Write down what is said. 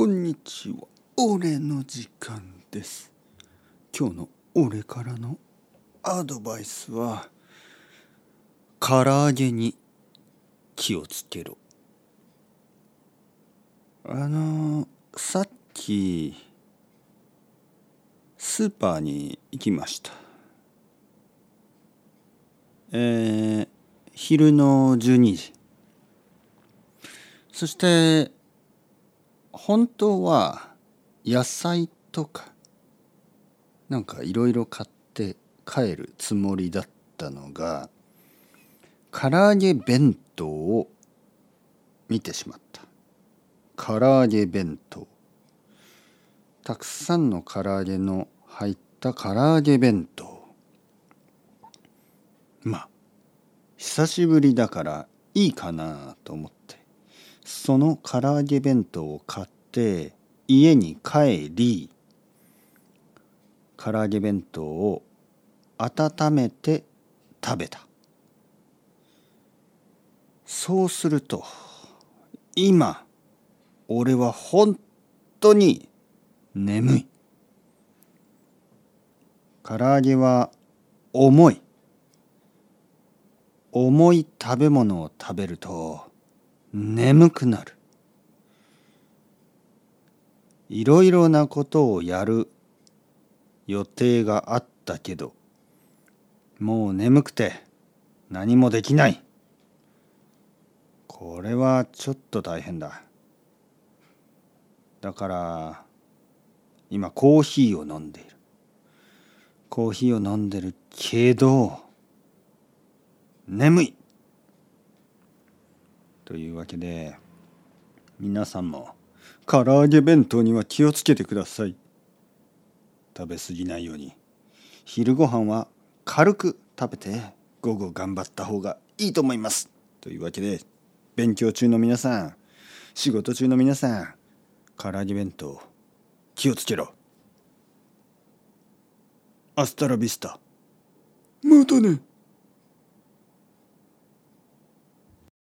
こんにちは。俺の時間です。今日の俺からのアドバイスは唐揚げに気をつけろ。あのさっきスーパーに行きました。えー、昼の12時。そして本当は野菜とかなんかいろいろ買って帰るつもりだったのが唐揚げ弁当を見てしまった。唐揚げ弁当。たくさんの唐揚げの入った唐揚げ弁当。まあ久しぶりだからいいかなと思って。その唐揚げ弁当を買って家に帰り唐揚げ弁当を温めて食べた。そうすると今俺は本当に眠い。唐揚げは重い。重い食べ物を食べると眠くなる。いろいろなことをやる予定があったけどもう眠くて何もできない。これはちょっと大変だ。だから今コーヒーを飲んでいる。コーヒーを飲んでるけど眠い。というわけで皆さんも唐揚げ弁当には気をつけてください。食べ過ぎないように。昼ご飯は軽く食べて午後頑張った方がいいと思います。というわけで勉強中の皆さん仕事中の皆さん唐揚げ弁当気をつけろ。アスタラビスタ。またね。